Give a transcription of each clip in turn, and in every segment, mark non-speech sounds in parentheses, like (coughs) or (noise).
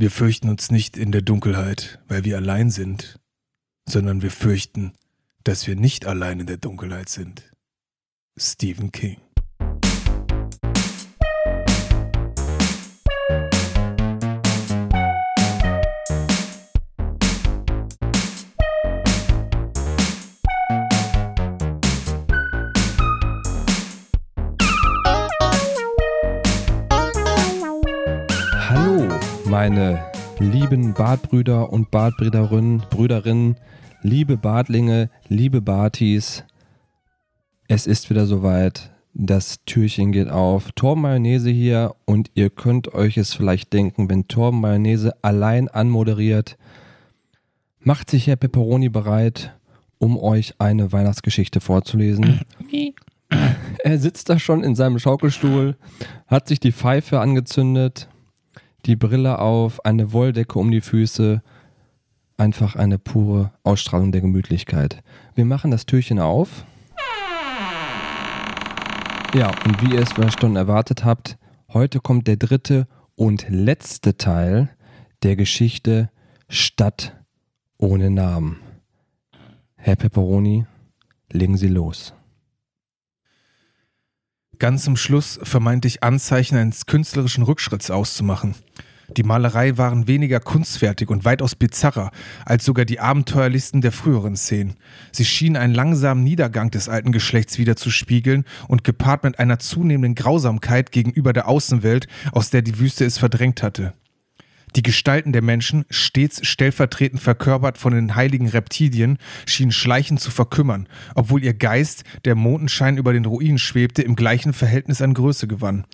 Wir fürchten uns nicht in der Dunkelheit, weil wir allein sind, sondern wir fürchten, dass wir nicht allein in der Dunkelheit sind. Stephen King. Meine lieben Badbrüder und Badbrüderinnen, Brüderinnen, liebe Badlinge, liebe Bartis. Es ist wieder soweit. Das Türchen geht auf. Torben Mayonnaise hier und ihr könnt euch es vielleicht denken, wenn Torben Mayonnaise allein anmoderiert, macht sich Herr Pepperoni bereit, um euch eine Weihnachtsgeschichte vorzulesen. (coughs) er sitzt da schon in seinem Schaukelstuhl, hat sich die Pfeife angezündet, die Brille auf, eine Wolldecke um die Füße. Einfach eine pure Ausstrahlung der Gemütlichkeit. Wir machen das Türchen auf. Ja, und wie ihr es vielleicht schon erwartet habt, heute kommt der dritte und letzte Teil der Geschichte Stadt ohne Namen. Herr Pepperoni, legen Sie los. Ganz zum Schluss vermeinte ich Anzeichen eines künstlerischen Rückschritts auszumachen. Die Malerei waren weniger kunstfertig und weitaus bizarrer als sogar die abenteuerlichsten der früheren Szenen. Sie schienen einen langsamen Niedergang des alten Geschlechts wiederzuspiegeln und gepaart mit einer zunehmenden Grausamkeit gegenüber der Außenwelt, aus der die Wüste es verdrängt hatte. Die Gestalten der Menschen, stets stellvertretend verkörpert von den heiligen Reptilien, schienen schleichend zu verkümmern, obwohl ihr Geist, der Mondenschein über den Ruinen schwebte, im gleichen Verhältnis an Größe gewann.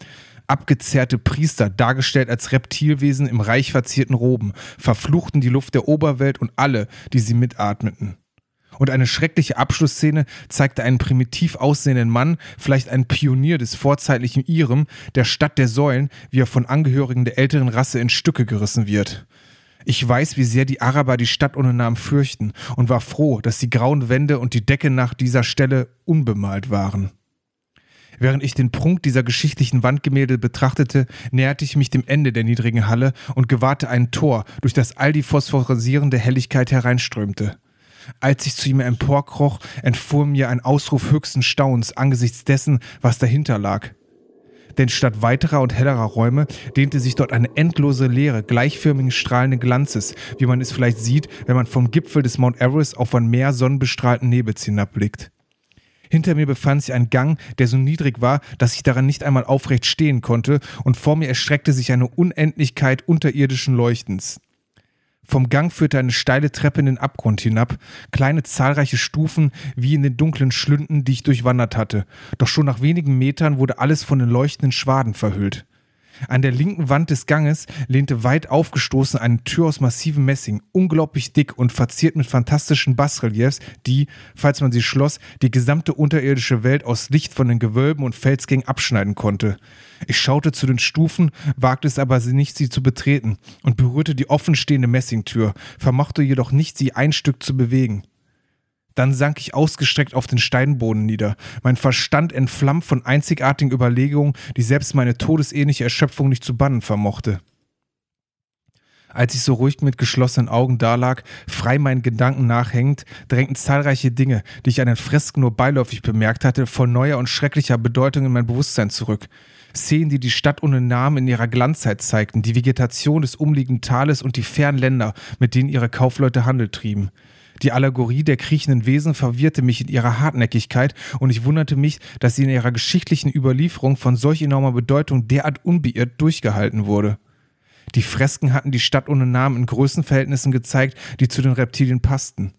Abgezerrte Priester, dargestellt als Reptilwesen im reich verzierten Roben, verfluchten die Luft der Oberwelt und alle, die sie mitatmeten. Und eine schreckliche Abschlussszene zeigte einen primitiv aussehenden Mann, vielleicht ein Pionier des vorzeitlichen Irem, der Stadt der Säulen, wie er von Angehörigen der älteren Rasse in Stücke gerissen wird. Ich weiß, wie sehr die Araber die Stadt ohne Namen fürchten und war froh, dass die grauen Wände und die Decke nach dieser Stelle unbemalt waren. Während ich den Prunk dieser geschichtlichen Wandgemälde betrachtete, näherte ich mich dem Ende der niedrigen Halle und gewahrte ein Tor, durch das all die phosphorisierende Helligkeit hereinströmte. Als ich zu ihm emporkroch, entfuhr mir ein Ausruf höchsten Staunens angesichts dessen, was dahinter lag. Denn statt weiterer und hellerer Räume dehnte sich dort eine endlose Leere gleichförmigen strahlenden Glanzes, wie man es vielleicht sieht, wenn man vom Gipfel des Mount Everest auf ein Meer sonnenbestrahlten Nebels hinabblickt. Hinter mir befand sich ein Gang, der so niedrig war, dass ich daran nicht einmal aufrecht stehen konnte, und vor mir erstreckte sich eine Unendlichkeit unterirdischen Leuchtens. Vom Gang führte eine steile Treppe in den Abgrund hinab, kleine zahlreiche Stufen wie in den dunklen Schlünden, die ich durchwandert hatte. Doch schon nach wenigen Metern wurde alles von den leuchtenden Schwaden verhüllt. An der linken Wand des Ganges lehnte weit aufgestoßen eine Tür aus massivem Messing, unglaublich dick und verziert mit fantastischen Basreliefs, die, falls man sie schloss, die gesamte unterirdische Welt aus Licht von den Gewölben und Felsgängen abschneiden konnte. Ich schaute zu den Stufen, wagte es aber nicht, sie zu betreten, und berührte die offenstehende Messingtür, vermochte jedoch nicht, sie ein Stück zu bewegen. Dann sank ich ausgestreckt auf den Steinboden nieder, mein Verstand entflammt von einzigartigen Überlegungen, die selbst meine todesähnliche Erschöpfung nicht zu bannen vermochte. Als ich so ruhig mit geschlossenen Augen dalag, frei meinen Gedanken nachhängend, drängten zahlreiche Dinge, die ich an den Fresken nur beiläufig bemerkt hatte, voll neuer und schrecklicher Bedeutung in mein Bewusstsein zurück. Szenen, die die Stadt ohne Namen in ihrer Glanzzeit zeigten, die Vegetation des umliegenden Tales und die fernen Länder, mit denen ihre Kaufleute Handel trieben. Die Allegorie der kriechenden Wesen verwirrte mich in ihrer Hartnäckigkeit und ich wunderte mich, dass sie in ihrer geschichtlichen Überlieferung von solch enormer Bedeutung derart unbeirrt durchgehalten wurde. Die Fresken hatten die Stadt ohne Namen in Größenverhältnissen gezeigt, die zu den Reptilien passten.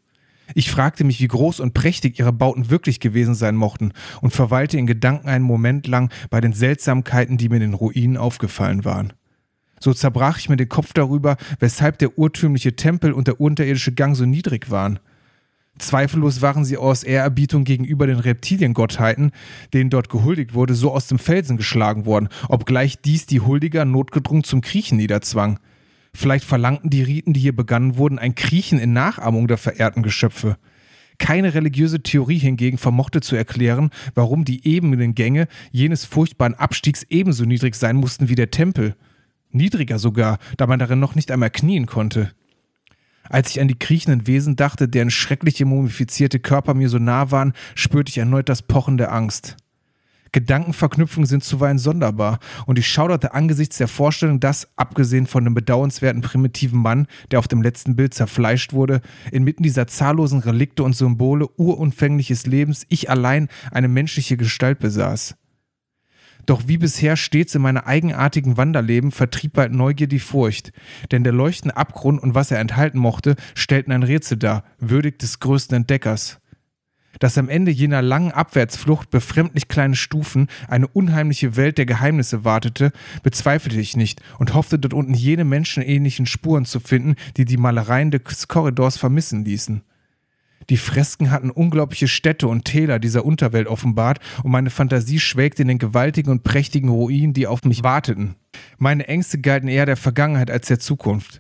Ich fragte mich, wie groß und prächtig ihre Bauten wirklich gewesen sein mochten und verweilte in Gedanken einen Moment lang bei den Seltsamkeiten, die mir in den Ruinen aufgefallen waren. So zerbrach ich mir den Kopf darüber, weshalb der urtümliche Tempel und der unterirdische Gang so niedrig waren. Zweifellos waren sie aus Ehrerbietung gegenüber den Reptiliengottheiten, denen dort gehuldigt wurde, so aus dem Felsen geschlagen worden, obgleich dies die Huldiger notgedrungen zum Kriechen niederzwang. Vielleicht verlangten die Riten, die hier begangen wurden, ein Kriechen in Nachahmung der verehrten Geschöpfe. Keine religiöse Theorie hingegen vermochte zu erklären, warum die ebenen Gänge jenes furchtbaren Abstiegs ebenso niedrig sein mussten wie der Tempel. Niedriger sogar, da man darin noch nicht einmal knien konnte. Als ich an die kriechenden Wesen dachte, deren schreckliche mumifizierte Körper mir so nah waren, spürte ich erneut das Pochen der Angst. Gedankenverknüpfungen sind zuweilen sonderbar, und ich schauderte angesichts der Vorstellung, dass, abgesehen von dem bedauernswerten primitiven Mann, der auf dem letzten Bild zerfleischt wurde, inmitten dieser zahllosen Relikte und Symbole urunfängliches Lebens ich allein eine menschliche Gestalt besaß. Doch wie bisher stets in meiner eigenartigen Wanderleben vertrieb bald Neugier die Furcht, denn der leuchtende Abgrund und was er enthalten mochte, stellten ein Rätsel dar, würdig des größten Entdeckers. Dass am Ende jener langen Abwärtsflucht befremdlich kleine Stufen eine unheimliche Welt der Geheimnisse wartete, bezweifelte ich nicht und hoffte dort unten jene menschenähnlichen Spuren zu finden, die die Malereien des Korridors vermissen ließen. Die Fresken hatten unglaubliche Städte und Täler dieser Unterwelt offenbart und meine Fantasie schwelgte in den gewaltigen und prächtigen Ruinen, die auf mich warteten. Meine Ängste galten eher der Vergangenheit als der Zukunft.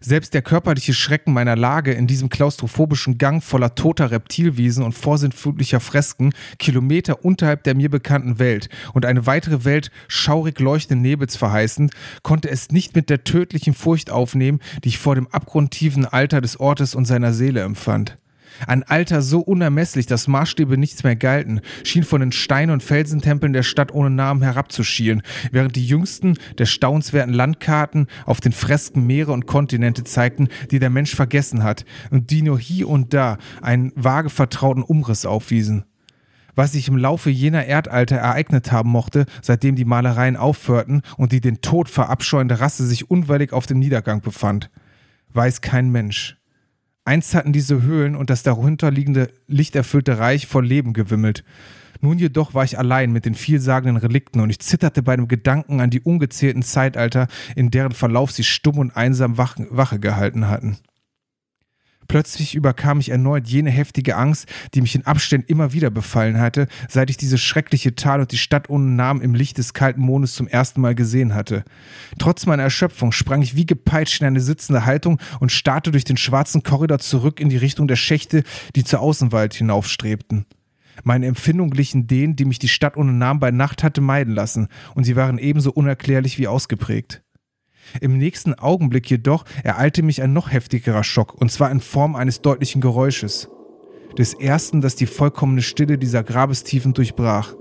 Selbst der körperliche Schrecken meiner Lage in diesem klaustrophobischen Gang voller toter Reptilwesen und vorsinnflutlicher Fresken, Kilometer unterhalb der mir bekannten Welt und eine weitere Welt schaurig leuchtenden Nebels verheißend, konnte es nicht mit der tödlichen Furcht aufnehmen, die ich vor dem abgrundtiefen Alter des Ortes und seiner Seele empfand. Ein Alter so unermesslich, dass Maßstäbe nichts mehr galten, schien von den Stein- und Felsentempeln der Stadt ohne Namen herabzuschielen, während die jüngsten der staunenswerten Landkarten auf den Fresken Meere und Kontinente zeigten, die der Mensch vergessen hat und die nur hier und da einen vage vertrauten Umriss aufwiesen was sich im Laufe jener Erdalter ereignet haben mochte, seitdem die Malereien aufhörten und die den Tod verabscheuende Rasse sich unweilig auf dem Niedergang befand, weiß kein Mensch. Einst hatten diese Höhlen und das darunterliegende lichterfüllte Reich voll Leben gewimmelt. Nun jedoch war ich allein mit den vielsagenden Relikten und ich zitterte bei dem Gedanken an die ungezählten Zeitalter, in deren Verlauf sie stumm und einsam Wache gehalten hatten. Plötzlich überkam mich erneut jene heftige Angst, die mich in Abständen immer wieder befallen hatte, seit ich dieses schreckliche Tal und die Stadt ohne Namen im Licht des kalten Mondes zum ersten Mal gesehen hatte. Trotz meiner Erschöpfung sprang ich wie gepeitscht in eine sitzende Haltung und starrte durch den schwarzen Korridor zurück in die Richtung der Schächte, die zur Außenwald hinaufstrebten. Meine Empfindungen glichen denen, die mich die Stadt ohne Namen bei Nacht hatte meiden lassen, und sie waren ebenso unerklärlich wie ausgeprägt. Im nächsten Augenblick jedoch ereilte mich ein noch heftigerer Schock, und zwar in Form eines deutlichen Geräusches. Des ersten, das die vollkommene Stille dieser Grabestiefen durchbrach.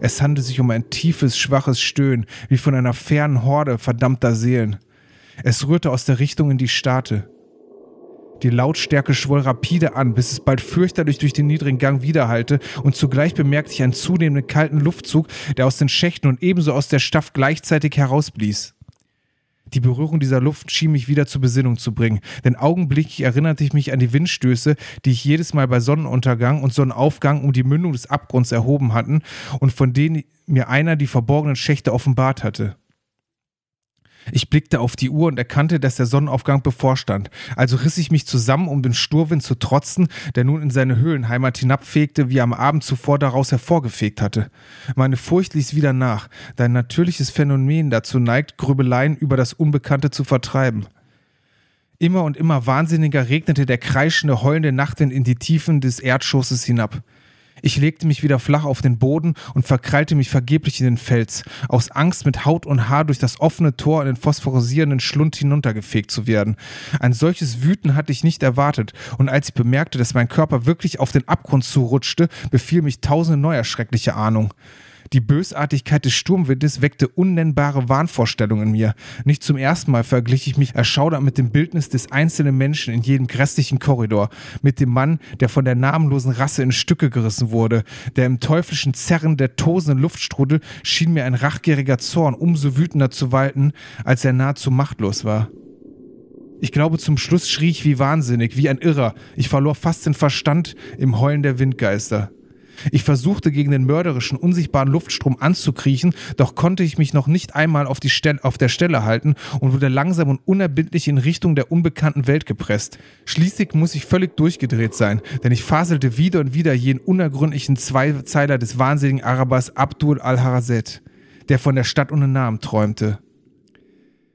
Es handelte sich um ein tiefes, schwaches Stöhnen, wie von einer fernen Horde verdammter Seelen. Es rührte aus der Richtung in die Starte. Die Lautstärke schwoll rapide an, bis es bald fürchterlich durch den niedrigen Gang widerhallte, und zugleich bemerkte ich einen zunehmenden kalten Luftzug, der aus den Schächten und ebenso aus der Staff gleichzeitig herausblies. Die Berührung dieser Luft schien mich wieder zur Besinnung zu bringen, denn augenblicklich erinnerte ich mich an die Windstöße, die ich jedes Mal bei Sonnenuntergang und Sonnenaufgang um die Mündung des Abgrunds erhoben hatten und von denen mir einer die verborgenen Schächte offenbart hatte. Ich blickte auf die Uhr und erkannte, dass der Sonnenaufgang bevorstand. Also riss ich mich zusammen, um den Sturwind zu trotzen, der nun in seine Höhlenheimat hinabfegte, wie er am Abend zuvor daraus hervorgefegt hatte. Meine Furcht ließ wieder nach, da ein natürliches Phänomen dazu neigt, Grübeleien über das Unbekannte zu vertreiben. Immer und immer wahnsinniger regnete der kreischende, heulende Nachtwind in die Tiefen des Erdschosses hinab. Ich legte mich wieder flach auf den Boden und verkrallte mich vergeblich in den Fels, aus Angst mit Haut und Haar durch das offene Tor in den phosphorisierenden Schlund hinuntergefegt zu werden. Ein solches Wüten hatte ich nicht erwartet, und als ich bemerkte, dass mein Körper wirklich auf den Abgrund zurutschte, befiel mich tausende neuer schreckliche Ahnungen. Die Bösartigkeit des Sturmwindes weckte unnennbare Wahnvorstellungen in mir. Nicht zum ersten Mal verglich ich mich erschaudert mit dem Bildnis des einzelnen Menschen in jedem grässlichen Korridor, mit dem Mann, der von der namenlosen Rasse in Stücke gerissen wurde, der im teuflischen Zerren der tosenden Luftstrudel schien mir ein rachgieriger Zorn umso wütender zu walten, als er nahezu machtlos war. Ich glaube, zum Schluss schrie ich wie wahnsinnig, wie ein Irrer. Ich verlor fast den Verstand im Heulen der Windgeister. Ich versuchte gegen den mörderischen, unsichtbaren Luftstrom anzukriechen, doch konnte ich mich noch nicht einmal auf, die Stelle, auf der Stelle halten und wurde langsam und unerbittlich in Richtung der unbekannten Welt gepresst. Schließlich muss ich völlig durchgedreht sein, denn ich faselte wieder und wieder jenen unergründlichen Zweizeiler des wahnsinnigen Arabers Abdul al-Harazet, der von der Stadt ohne Namen träumte.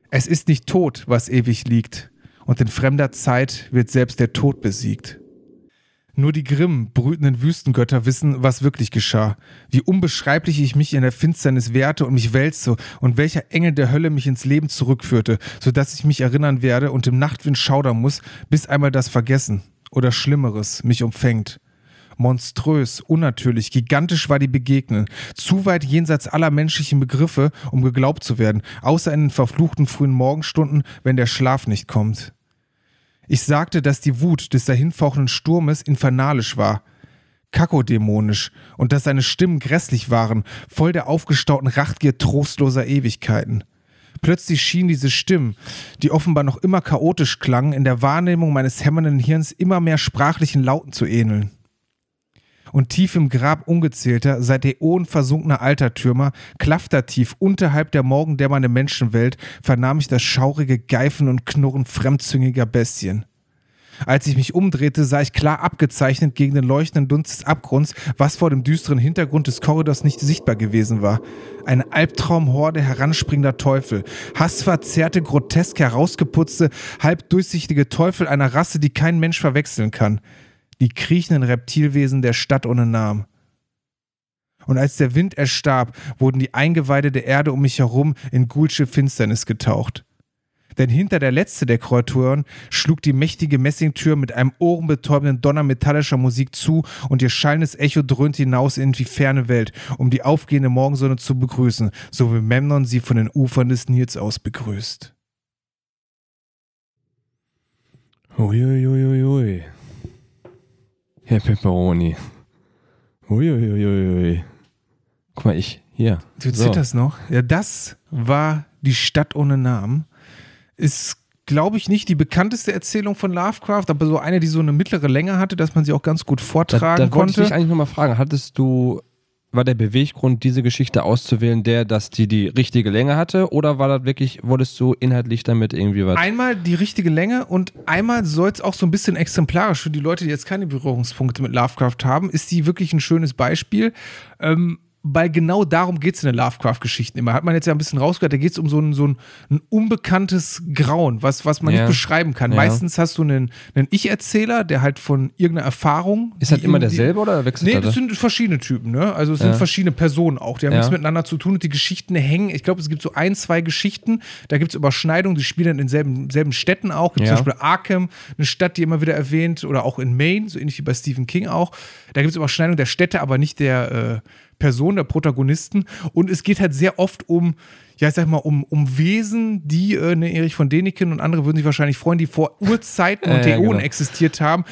Es ist nicht tot, was ewig liegt, und in fremder Zeit wird selbst der Tod besiegt. Nur die Grimm, brütenden Wüstengötter wissen, was wirklich geschah. Wie unbeschreiblich ich mich in der Finsternis wehrte und mich wälzte und welcher Engel der Hölle mich ins Leben zurückführte, so dass ich mich erinnern werde und im Nachtwind schaudern muss, bis einmal das Vergessen oder Schlimmeres mich umfängt. Monströs, unnatürlich, gigantisch war die Begegnung, zu weit jenseits aller menschlichen Begriffe, um geglaubt zu werden, außer in den verfluchten frühen Morgenstunden, wenn der Schlaf nicht kommt. Ich sagte, dass die Wut des dahinfauchenden Sturmes infernalisch war, kakodämonisch, und dass seine Stimmen grässlich waren, voll der aufgestauten Rachtgier trostloser Ewigkeiten. Plötzlich schienen diese Stimmen, die offenbar noch immer chaotisch klangen, in der Wahrnehmung meines hämmernden Hirns immer mehr sprachlichen Lauten zu ähneln und tief im Grab ungezählter, seit Äonen versunkener Altertürmer, klaftertief unterhalb der morgendämmernden Menschenwelt, vernahm ich das schaurige Geifen und Knurren fremdzüngiger Bestien. Als ich mich umdrehte, sah ich klar abgezeichnet gegen den leuchtenden Dunst des Abgrunds, was vor dem düsteren Hintergrund des Korridors nicht sichtbar gewesen war. Eine Albtraumhorde heranspringender Teufel, hassverzerrte, grotesk herausgeputzte, halb durchsichtige Teufel einer Rasse, die kein Mensch verwechseln kann die kriechenden Reptilwesen der Stadt ohne Namen. Und als der Wind erstarb, wurden die Eingeweide der Erde um mich herum in gulsche Finsternis getaucht. Denn hinter der letzte der Kreaturen schlug die mächtige Messingtür mit einem ohrenbetäubenden Donner metallischer Musik zu und ihr schallendes Echo dröhnte hinaus in die ferne Welt, um die aufgehende Morgensonne zu begrüßen, so wie Memnon sie von den Ufern des Nils aus begrüßt. Uiuiuiui. Herr Pepperoni. Uiuiuiui. Guck mal, ich, hier. Du so. zitterst noch. Ja, das war die Stadt ohne Namen. Ist, glaube ich, nicht die bekannteste Erzählung von Lovecraft, aber so eine, die so eine mittlere Länge hatte, dass man sie auch ganz gut vortragen da, da konnte. Da wollte ich dich eigentlich nochmal fragen, hattest du war der Beweggrund, diese Geschichte auszuwählen, der, dass die die richtige Länge hatte? Oder war das wirklich, wolltest du inhaltlich damit irgendwie was? Einmal die richtige Länge und einmal soll es auch so ein bisschen exemplarisch für die Leute, die jetzt keine Berührungspunkte mit Lovecraft haben, ist die wirklich ein schönes Beispiel. Ähm, weil genau darum geht es in den Lovecraft-Geschichten immer. Hat man jetzt ja ein bisschen rausgehört, da geht es um so ein, so ein, ein, unbekanntes Grauen, was, was man ja. nicht beschreiben kann. Ja. Meistens hast du einen, einen Ich-Erzähler, der halt von irgendeiner Erfahrung. Ist das immer derselbe oder wechselt Nee, das sind verschiedene Typen, ne? Also es sind ja. verschiedene Personen auch. Die haben nichts miteinander zu tun und die Geschichten hängen. Ich glaube, es gibt so ein, zwei Geschichten, da gibt es Überschneidungen, die spielen in denselben selben Städten auch. Zum Beispiel Arkham, eine Stadt, die immer wieder erwähnt, oder auch in Maine, so ähnlich wie bei Stephen King auch. Da gibt es Überschneidungen der Städte, aber nicht der. Äh, Person, der Protagonisten. Und es geht halt sehr oft um ja, ich sag mal, um, um Wesen, die, äh, ne, Erich von Däniken und andere würden sich wahrscheinlich freuen, die vor Urzeiten (laughs) und Äonen genau. existiert haben,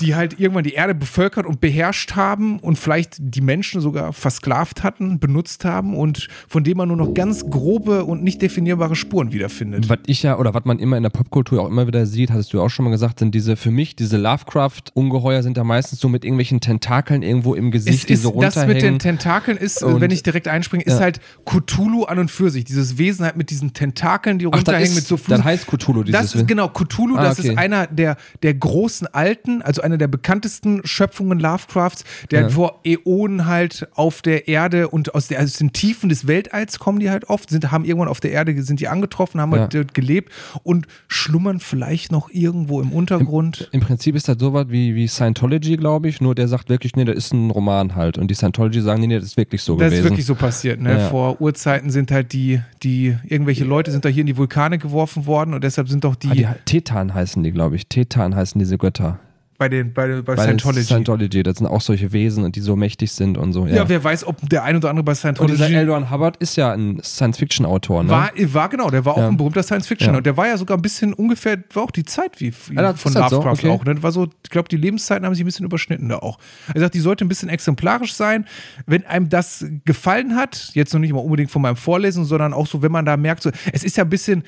die halt irgendwann die Erde bevölkert und beherrscht haben und vielleicht die Menschen sogar versklavt hatten, benutzt haben und von dem man nur noch ganz grobe und nicht definierbare Spuren wiederfindet. Was ich ja, oder was man immer in der Popkultur auch immer wieder sieht, hattest du auch schon mal gesagt, sind diese, für mich, diese Lovecraft-Ungeheuer sind ja meistens so mit irgendwelchen Tentakeln irgendwo im Gesicht, es die so runterhängen. Das mit den Tentakeln ist, und, wenn ich direkt einspringe, ist ja. halt Cthulhu an und für sich dieses Wesen halt mit diesen Tentakeln, die runterhängen, ist, mit so Füßen. Dann heißt Cthulhu dieses Das ist genau Cthulhu, ah, das okay. ist einer der, der großen Alten, also einer der bekanntesten Schöpfungen Lovecrafts, der ja. vor Äonen halt auf der Erde und aus, der, aus den Tiefen des Weltalls kommen die halt oft, sind, haben irgendwann auf der Erde, sind die angetroffen, haben ja. halt dort gelebt und schlummern vielleicht noch irgendwo im Untergrund. Im, im Prinzip ist das sowas wie, wie Scientology, glaube ich, nur der sagt wirklich, nee, das ist ein Roman halt. Und die Scientology sagen, nee, nee, das ist wirklich so das gewesen. Das ist wirklich so passiert, ne? Ja. Vor Urzeiten sind halt die, die irgendwelche Leute sind da hier in die Vulkane geworfen worden und deshalb sind doch die. Ah, die Tetan heißen die, glaube ich. Tetan heißen diese Götter bei, den, bei, bei, bei Scientology. Scientology, das sind auch solche Wesen und die so mächtig sind und so. Ja, ja wer weiß, ob der ein oder andere bei Scientology. Und dieser L. Ron Hubbard ist ja ein Science-Fiction-Autor, ne? War, war genau, der war auch ja. ein berühmter Science-Fiction. Ja. Und der war ja sogar ein bisschen ungefähr, war auch die Zeit wie, wie ja, von Lovecraft so? okay. auch. Ne? War so, ich glaube, die Lebenszeiten haben sich ein bisschen überschnitten da auch. Er sagt, die sollte ein bisschen exemplarisch sein. Wenn einem das gefallen hat, jetzt noch nicht mal unbedingt von meinem Vorlesen, sondern auch so, wenn man da merkt, so, es ist ja ein bisschen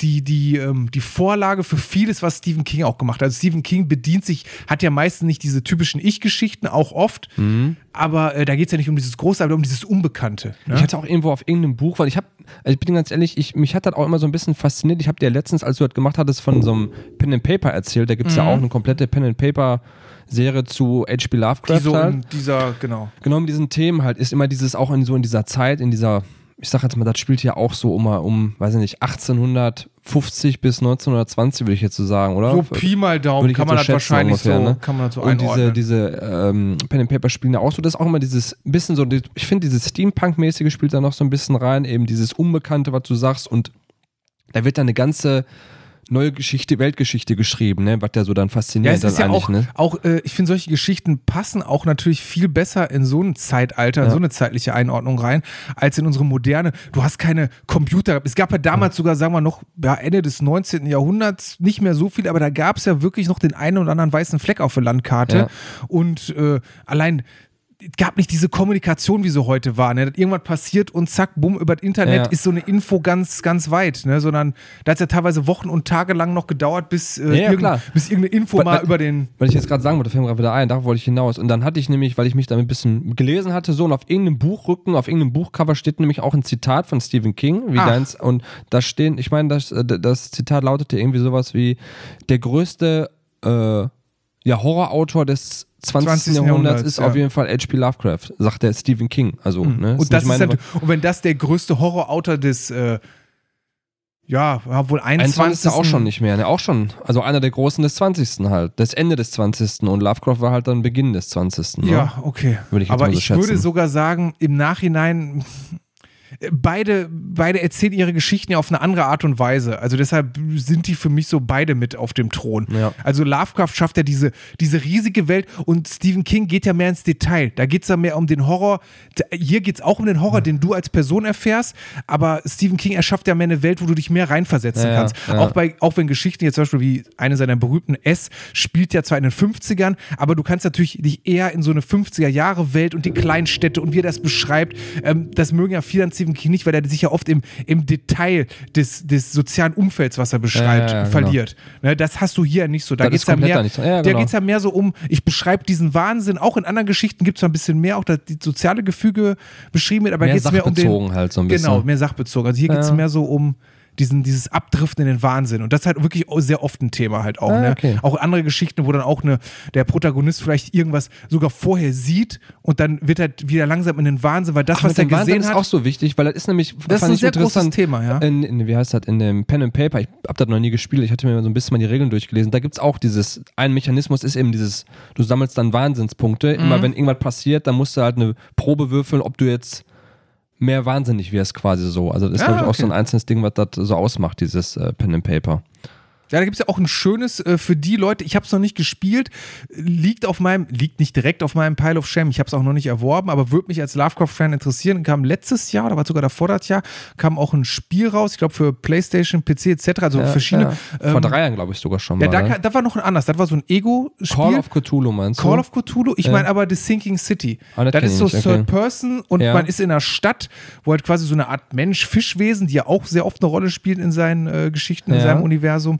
die, die, ähm, die Vorlage für vieles, was Stephen King auch gemacht hat. Also Stephen King bedient sich, hat ja meistens nicht diese typischen Ich-Geschichten, auch oft, mhm. aber äh, da geht es ja nicht um dieses Große, aber um dieses Unbekannte. Ne? Ich hatte auch irgendwo auf irgendeinem Buch, weil ich habe, also ich bin ganz ehrlich, ich, mich hat das auch immer so ein bisschen fasziniert. Ich habe dir letztens, als du das gemacht hattest, von so einem Pen and Paper erzählt. Da gibt es mhm. ja auch eine komplette Pen and Paper Serie zu H.P. Lovecraft. Die so halt. dieser, genau. Genau, mit diesen Themen halt ist immer dieses auch in so in dieser Zeit, in dieser ich sag jetzt mal, das spielt ja auch so um, um weiß ich nicht, 1850 bis 1920, würde ich jetzt so sagen, oder? So Pi mal Daumen kann man das wahrscheinlich ungefähr, so, ne? kann man das so Und diese, diese ähm, Pen and Paper spielen ja auch so, das ist auch immer dieses bisschen so, ich finde dieses Steampunk-mäßige spielt da noch so ein bisschen rein, eben dieses Unbekannte, was du sagst und da wird dann eine ganze neue Geschichte, Weltgeschichte geschrieben, ne? was ja so dann faszinierend ja, es ist ja auch, ne? auch äh, ich finde solche Geschichten passen auch natürlich viel besser in so ein Zeitalter, ja. so eine zeitliche Einordnung rein, als in unsere moderne. Du hast keine Computer. Es gab ja damals sogar, sagen wir noch, ja, Ende des 19. Jahrhunderts nicht mehr so viel, aber da gab es ja wirklich noch den einen oder anderen weißen Fleck auf der Landkarte. Ja. Und äh, allein gab nicht diese Kommunikation, wie sie heute war. Ne? Irgendwas passiert und zack, bumm, über das Internet ja. ist so eine Info ganz, ganz weit. Ne? Sondern da hat es ja teilweise Wochen und Tage lang noch gedauert, bis, äh, ja, irgend, bis irgendeine Info weil, mal über den. Weil ich jetzt gerade sagen wollte, fällt mir gerade wieder ein, da wollte ich hinaus. Und dann hatte ich nämlich, weil ich mich damit ein bisschen gelesen hatte, so und auf irgendeinem Buchrücken, auf irgendeinem Buchcover steht nämlich auch ein Zitat von Stephen King, wie Ach. deins. Und da stehen, ich meine, das, äh, das Zitat lautete irgendwie sowas wie: der größte äh, ja, Horrorautor des 20. 20. Jahrhunderts, ist ja. auf jeden Fall H.P. Lovecraft, sagt der Stephen King. Also, mhm. ne, und, das ist halt, und wenn das der größte Horrorautor des äh, ja, wohl 21. 21. auch schon nicht mehr, ne? Auch schon. Also einer der Großen des 20. halt. Das Ende des 20. Und Lovecraft war halt dann Beginn des 20. Ne? Ja, okay. Würde ich Aber so ich schätzen. würde sogar sagen, im Nachhinein beide, beide erzählen ihre Geschichten ja auf eine andere Art und Weise. Also deshalb sind die für mich so beide mit auf dem Thron. Ja. Also Lovecraft schafft ja diese, diese riesige Welt und Stephen King geht ja mehr ins Detail. Da geht es ja mehr um den Horror. Hier geht es auch um den Horror, mhm. den du als Person erfährst, aber Stephen King erschafft ja mehr eine Welt, wo du dich mehr reinversetzen ja, kannst. Ja. Auch, bei, auch wenn Geschichten jetzt zum Beispiel wie eine seiner berühmten S spielt ja zwar in den 50ern, aber du kannst natürlich dich eher in so eine 50er-Jahre-Welt und die Kleinstädte und wie er das beschreibt, ähm, das mögen ja viele an Stephen King nicht, weil er sich ja oft im, im Detail des, des sozialen Umfelds, was er beschreibt, ja, ja, ja, verliert. Genau. Ne, das hast du hier nicht so. Da geht es ja mehr, ja, genau. ja mehr so um, ich beschreibe diesen Wahnsinn. Auch in anderen Geschichten gibt es ein bisschen mehr, auch dass die soziale Gefüge beschrieben wird, aber geht es mehr um den. Halt so ein bisschen. Genau, mehr sachbezogen. Also hier geht es mehr so um diesen, dieses Abdriften in den Wahnsinn. Und das ist halt wirklich sehr oft ein Thema halt auch. Ah, ne? okay. Auch andere Geschichten, wo dann auch eine, der Protagonist vielleicht irgendwas sogar vorher sieht und dann wird er wieder langsam in den Wahnsinn, weil das, Ach, was er gesehen Wahnsinn hat. ist auch so wichtig, weil das ist nämlich, das ist ein sehr großes Thema, ja. In, in, wie heißt das, in dem Pen and Paper, ich habe das noch nie gespielt, ich hatte mir so ein bisschen mal die Regeln durchgelesen, da gibt es auch dieses, ein Mechanismus ist eben dieses, du sammelst dann Wahnsinnspunkte, mhm. immer wenn irgendwas passiert, dann musst du halt eine Probe würfeln, ob du jetzt mehr wahnsinnig wirst quasi so. Also das ist, ja, glaube ich, auch so ein einzelnes Ding, was das so ausmacht, dieses äh, Pen and Paper. Ja, da gibt es ja auch ein schönes äh, für die Leute, ich habe es noch nicht gespielt, liegt auf meinem, liegt nicht direkt auf meinem Pile of Shame, ich habe es auch noch nicht erworben, aber würde mich als Lovecraft-Fan interessieren. Kam letztes Jahr, oder war sogar davor das Jahr, kam auch ein Spiel raus, ich glaube für Playstation, PC etc., also ja, verschiedene. Ja. Vor ähm, drei Jahren, glaube ich, sogar schon ja, mal. Ja, da, ne? da, war noch ein anderes, das war so ein Ego-Spiel. Call of Cthulhu meinst du? Call of Cthulhu, ich ja. meine aber The Sinking City. Ah, das, das ist so nicht. Third okay. Person und man ist in einer Stadt, wo halt quasi so eine Art Mensch-Fischwesen, die ja auch sehr oft eine Rolle spielt in seinen äh, Geschichten, in seinem Universum.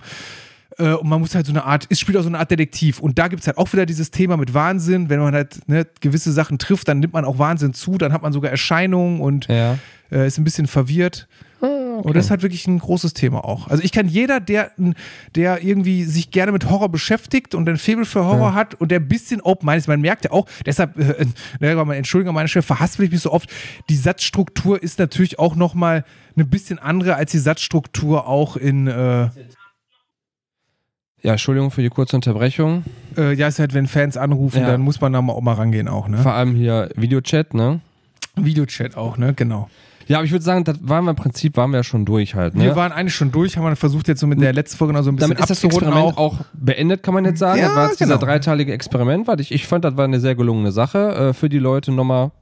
Äh, und man muss halt so eine Art, es spielt auch so eine Art Detektiv. Und da gibt es halt auch wieder dieses Thema mit Wahnsinn. Wenn man halt ne, gewisse Sachen trifft, dann nimmt man auch Wahnsinn zu, dann hat man sogar Erscheinungen und ja. äh, ist ein bisschen verwirrt. Ah, okay. Und das ist halt wirklich ein großes Thema auch. Also ich kann jeder, der, der irgendwie sich gerne mit Horror beschäftigt und ein Faible für Horror ja. hat und der ein bisschen open-minded ist, man merkt ja auch, deshalb, äh, äh, Entschuldigung an meine Stelle, verhaspel ich mich so oft, die Satzstruktur ist natürlich auch nochmal ein bisschen andere als die Satzstruktur auch in äh, ja, Entschuldigung für die kurze Unterbrechung. Äh, ja, ist halt, wenn Fans anrufen, ja. dann muss man da mal auch mal rangehen auch, ne? Vor allem hier Videochat, ne? Videochat auch, ne? Genau. Ja, aber ich würde sagen, das waren wir im Prinzip, waren wir ja schon durch halt. Ne? Wir waren eigentlich schon durch, haben wir versucht jetzt so mit der letzten Folge noch so ein bisschen Damit ist das Experiment auch. auch beendet, kann man jetzt sagen. Ja, das war jetzt genau. dieser dreiteilige Experiment, weil ich, ich fand, das war eine sehr gelungene Sache äh, für die Leute nochmal,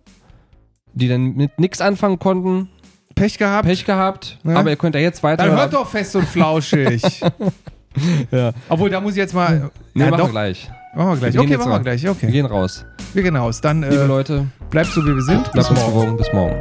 die dann mit nichts anfangen konnten. Pech gehabt. Pech gehabt, ja. aber ihr könnt ja jetzt weiter. Dann hört doch fest und flauschig. (laughs) (laughs) ja. Obwohl, da muss ich jetzt mal. Nee, ja, machen wir gleich. Machen wir gleich. Wir okay, machen wir gleich. Okay. Wir gehen raus. Wir gehen raus. Dann, Liebe äh, Leute, bleibt so wie wir sind. Bleibt uns gewogen. Bis morgen.